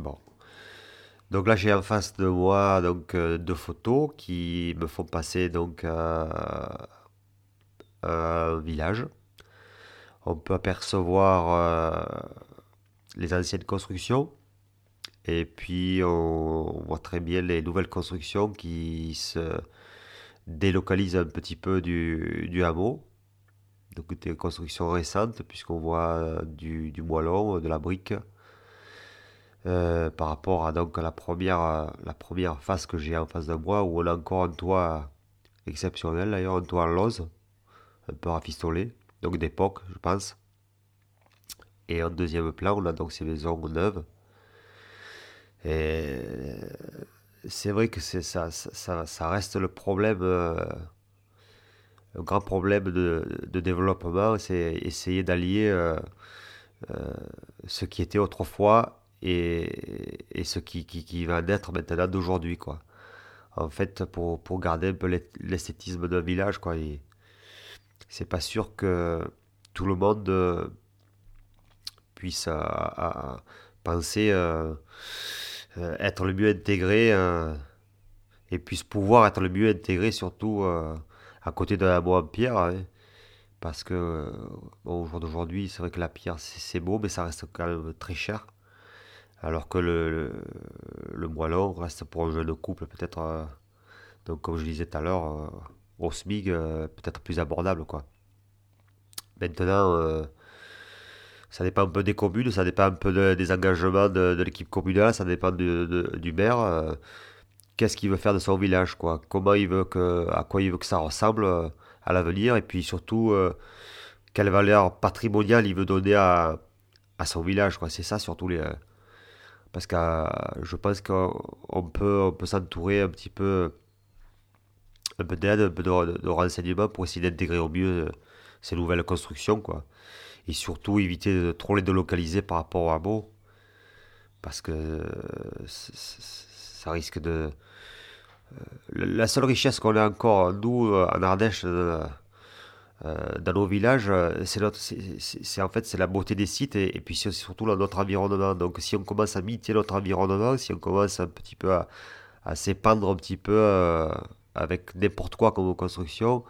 Bon. Donc là, j'ai en face de moi donc euh, deux photos qui me font passer donc euh, un village. On peut apercevoir euh, les anciennes constructions et puis on, voit très bien les nouvelles constructions qui se délocalisent un petit peu du, hameau. Donc des constructions récentes puisqu'on voit du, du moellon, de la brique. Euh, par rapport à donc la première, euh, la première face que j'ai en face de moi où on a encore un toit exceptionnel d'ailleurs, un toit en lose, un peu rafistolé, donc d'époque je pense. Et en deuxième plan on a donc ces maisons neuves. Et c'est vrai que c'est ça, ça, ça, reste le problème, euh, un grand problème de, de développement, c'est essayer d'allier ce qui était autrefois et, ce qui, qui, va naître maintenant d'aujourd'hui, quoi. En fait, pour, pour garder un peu l'esthétisme d'un village, quoi. C'est pas sûr que tout le monde euh, puisse euh, penser euh, être le mieux intégré et puisse pouvoir être le mieux intégré, surtout à côté d'un bois en pierre. Hein. parce que au jour d'aujourd'hui, c'est vrai que la pierre c'est beau, mais ça reste quand même très cher. Alors que le, le, moellon reste pour un jeune couple peut-être, euh, donc comme je disais tout à l'heure, euh, au SMIG, euh, peut-être plus abordable. quoi. Maintenant, ça dépend un peu des communes, ça dépend un peu des engagements de, l'équipe communale, ça dépend du maire. Qu'est-ce qu'il veut faire de son village, quoi? Comment il veut que, à quoi il veut que ça ressemble à l'avenir, et puis surtout quelle valeur patrimoniale il veut donner à, à son village. C'est ça surtout les parce que euh, je pense qu'on peut, on peut s'entourer un petit peu, un peu d'aide, un peu de, renseignements pour essayer d'intégrer au mieux euh, ces nouvelles constructions, quoi. Et surtout éviter de trop les délocaliser par rapport au hameau, parce que euh, ça risque de... La seule richesse qu'on a encore, nous, en Ardèche, dans nos villages, euh, c'est en fait c'est la beauté des sites et, puis c'est surtout notre environnement. Donc si on commence à miter notre environnement, si on commence un petit peu à, à s'épandre un petit peu euh, avec n'importe quoi comme construction,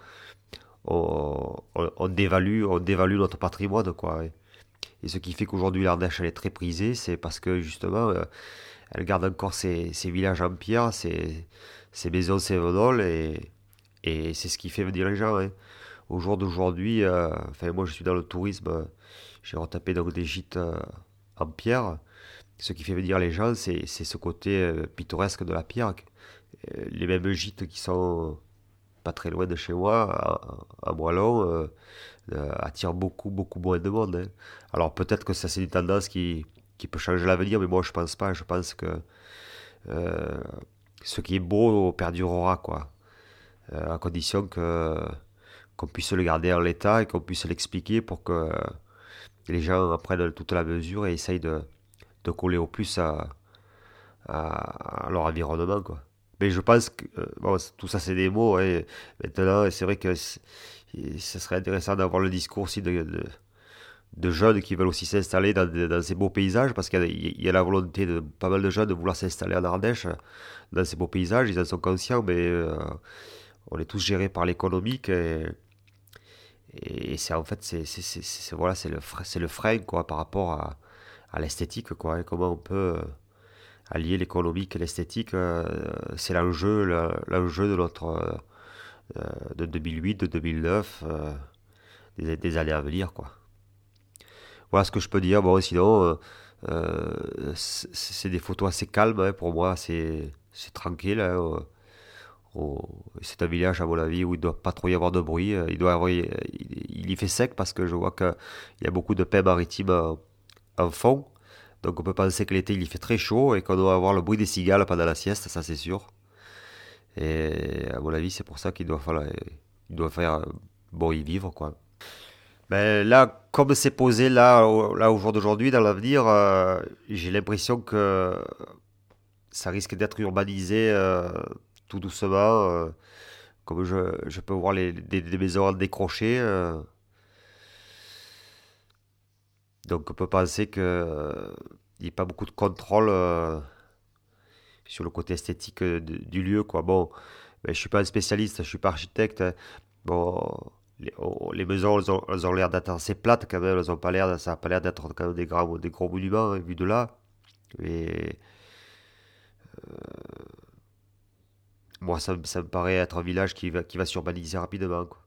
on, dévalue, on dévalue notre patrimoine quoi. Et, ce qui fait qu'aujourd'hui l'Ardèche elle est très prisée, c'est parce que justement elle garde encore ses, villages en pierre, ses, maisons, ses venols et, et c'est ce qui fait venir les gens. Hein au jour d'aujourd'hui, euh, moi je suis dans le tourisme, euh, j'ai retapé donc des gîtes euh, en pierre. Ce qui fait venir les gens, c'est ce côté pittoresque de la pierre. Les mêmes gîtes qui sont pas très loin de chez moi, à, à attirent beaucoup, beaucoup moins de monde. Hein. Alors peut-être que ça c'est une tendance qui, qui peut changer l'avenir, mais moi je pense pas. Je pense que ce qui est beau perdurera, quoi. à condition que qu'on puisse le garder en l'état et qu'on puisse l'expliquer pour que les gens prennent toute la mesure et essayent de, de coller au plus à, leur environnement. Quoi. Mais je pense que euh, bon, tout ça c'est des mots. Hein. Maintenant, c'est vrai que ce serait intéressant d'avoir le discours aussi de, de, jeunes qui veulent aussi s'installer dans, dans, ces beaux paysages parce qu'il y, a la volonté de pas mal de jeunes de vouloir s'installer en Ardèche dans ces beaux paysages. Ils en sont conscients, mais euh, on est tous gérés par l'économique et et c'est en fait, c'est, voilà, c'est le, c'est le frein quoi, par rapport à, l'esthétique. Quoi, et comment on peut euh, allier l'économique et l'esthétique. Euh, c'est l'enjeu, l'enjeu de notre euh, de 2008, de 2009, des, années à venir. Quoi. Voilà ce que je peux dire. Bon, sinon, c'est des photos assez calmes hein, pour moi. C'est, c'est tranquille. Hein, c'est un village, à mon avis, où il ne doit pas trop y avoir de bruit. Il, doit y fait sec parce que je vois qu'il y a beaucoup de paix maritime en, fond. Donc on peut penser que l'été il y fait très chaud et qu'on doit avoir le bruit des cigales pendant la sieste, ça c'est sûr. Et à mon avis, c'est pour ça qu'il doit, faire bon y vivre. quoi. Mais là, comme c'est posé là, au, jour d'aujourd'hui, dans l'avenir, euh, j'ai l'impression que ça risque d'être urbanisé. Euh, tout doucement. Euh, comme je, peux voir les, des, des maisons décrochées. Euh. Donc on peut penser que il n'y a pas beaucoup de contrôle euh, sur le côté esthétique du lieu. Quoi. Bon, mais je suis pas un spécialiste, je suis pas architecte. Hein. Bon, les, oh, maisons, elles ont, l'air d'être assez plates quand même, elles ont pas l'air, ça n'a pas l'air d'être des gros, des gros monuments, hein, vu de là. Et ça, ça, me paraît être un village qui va, qui va s'urbaniser rapidement. Quoi.